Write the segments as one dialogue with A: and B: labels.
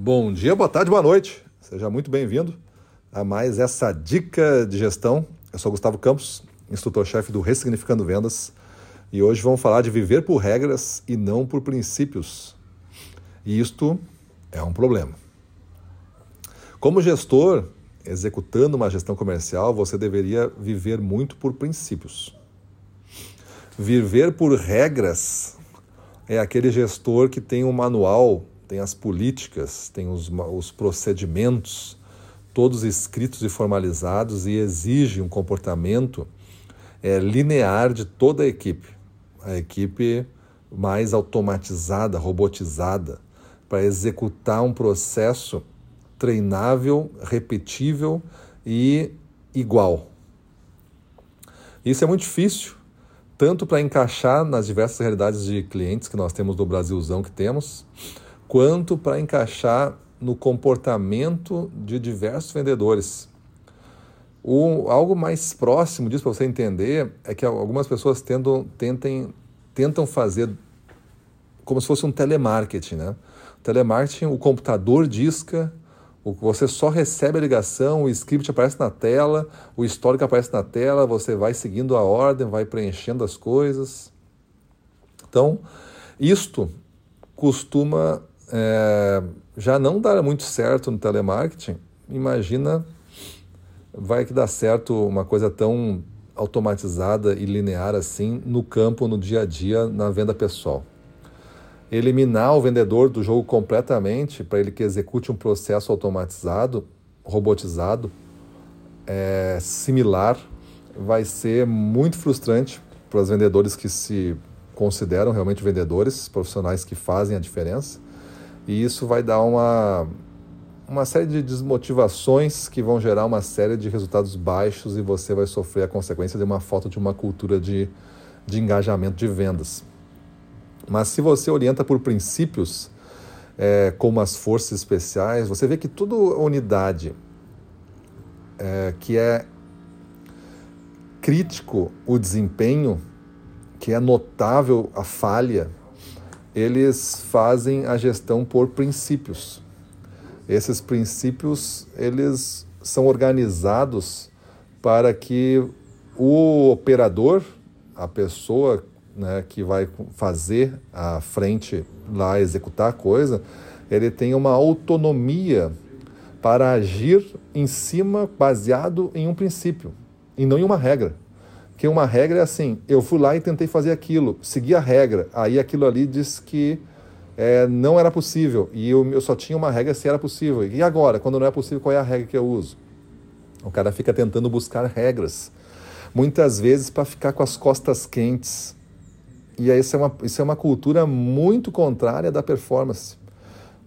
A: Bom dia, boa tarde, boa noite. Seja muito bem-vindo a mais essa dica de gestão. Eu sou Gustavo Campos, instrutor-chefe do Ressignificando Vendas, e hoje vamos falar de viver por regras e não por princípios. E isto é um problema. Como gestor, executando uma gestão comercial, você deveria viver muito por princípios. Viver por regras é aquele gestor que tem um manual, tem as políticas, tem os, os procedimentos, todos escritos e formalizados e exige um comportamento é, linear de toda a equipe. A equipe mais automatizada, robotizada, para executar um processo treinável, repetível e igual. Isso é muito difícil, tanto para encaixar nas diversas realidades de clientes que nós temos do Brasilzão que temos, quanto para encaixar no comportamento de diversos vendedores. O, algo mais próximo disso para você entender é que algumas pessoas tentam, tentem, tentam fazer como se fosse um telemarketing. Né? O telemarketing, o computador disca, você só recebe a ligação, o script aparece na tela, o histórico aparece na tela, você vai seguindo a ordem, vai preenchendo as coisas. Então, isto costuma é, já não dar muito certo no telemarketing. Imagina, vai que dá certo uma coisa tão automatizada e linear assim no campo, no dia a dia, na venda pessoal eliminar o vendedor do jogo completamente para ele que execute um processo automatizado, robotizado, é, similar, vai ser muito frustrante para os vendedores que se consideram realmente vendedores, profissionais que fazem a diferença. E isso vai dar uma, uma série de desmotivações que vão gerar uma série de resultados baixos e você vai sofrer a consequência de uma falta de uma cultura de, de engajamento de vendas. Mas se você orienta por princípios, é, como as forças especiais, você vê que toda unidade é, que é crítico o desempenho, que é notável a falha, eles fazem a gestão por princípios. Esses princípios, eles são organizados para que o operador, a pessoa né, que vai fazer a frente lá executar a coisa, ele tem uma autonomia para agir em cima baseado em um princípio e não em uma regra. Que uma regra é assim: eu fui lá e tentei fazer aquilo, segui a regra, aí aquilo ali diz que é, não era possível e eu, eu só tinha uma regra se era possível. E agora, quando não é possível, qual é a regra que eu uso? O cara fica tentando buscar regras, muitas vezes para ficar com as costas quentes e isso é, uma, isso é uma cultura muito contrária da performance.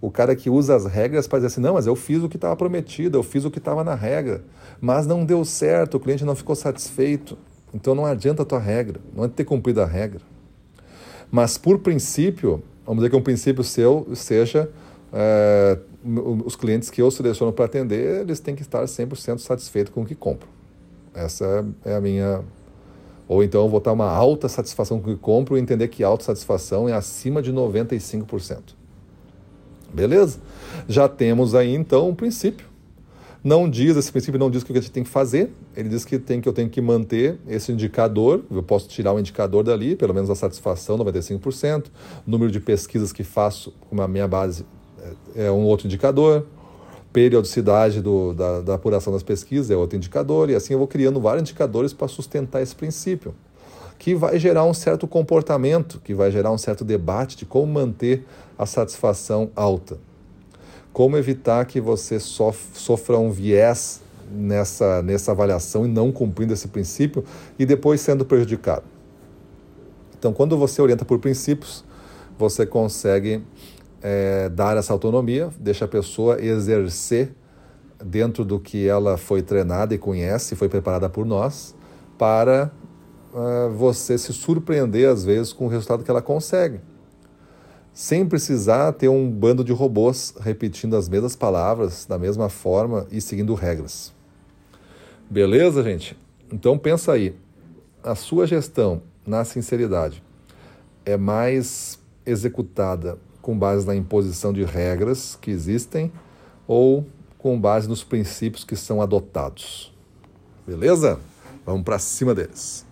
A: O cara que usa as regras para dizer assim, não, mas eu fiz o que estava prometido, eu fiz o que estava na regra, mas não deu certo, o cliente não ficou satisfeito. Então não adianta a tua regra, não é ter cumprido a regra. Mas por princípio, vamos dizer que um princípio seu seja é, os clientes que eu seleciono para atender, eles têm que estar 100% satisfeitos com o que compram. Essa é a minha ou então vou estar uma alta satisfação com o que compro e entender que autossatisfação é acima de 95%. Beleza? Já temos aí então um princípio. Não diz, esse princípio não diz o que a gente tem que fazer, ele diz que, tem, que eu tenho que manter esse indicador, eu posso tirar o um indicador dali, pelo menos a satisfação, 95%, número de pesquisas que faço com a minha base é, é um outro indicador, periodicidade do, da, da apuração das pesquisas é outro indicador, e assim eu vou criando vários indicadores para sustentar esse princípio, que vai gerar um certo comportamento, que vai gerar um certo debate de como manter a satisfação alta. Como evitar que você sofra um viés nessa, nessa avaliação e não cumprindo esse princípio e depois sendo prejudicado. Então, quando você orienta por princípios, você consegue é, dar essa autonomia, deixa a pessoa exercer dentro do que ela foi treinada e conhece, foi preparada por nós, para uh, você se surpreender às vezes com o resultado que ela consegue. Sem precisar ter um bando de robôs repetindo as mesmas palavras da mesma forma e seguindo regras. Beleza, gente? Então pensa aí, a sua gestão na sinceridade é mais executada com base na imposição de regras que existem ou com base nos princípios que são adotados. Beleza? Vamos para cima deles.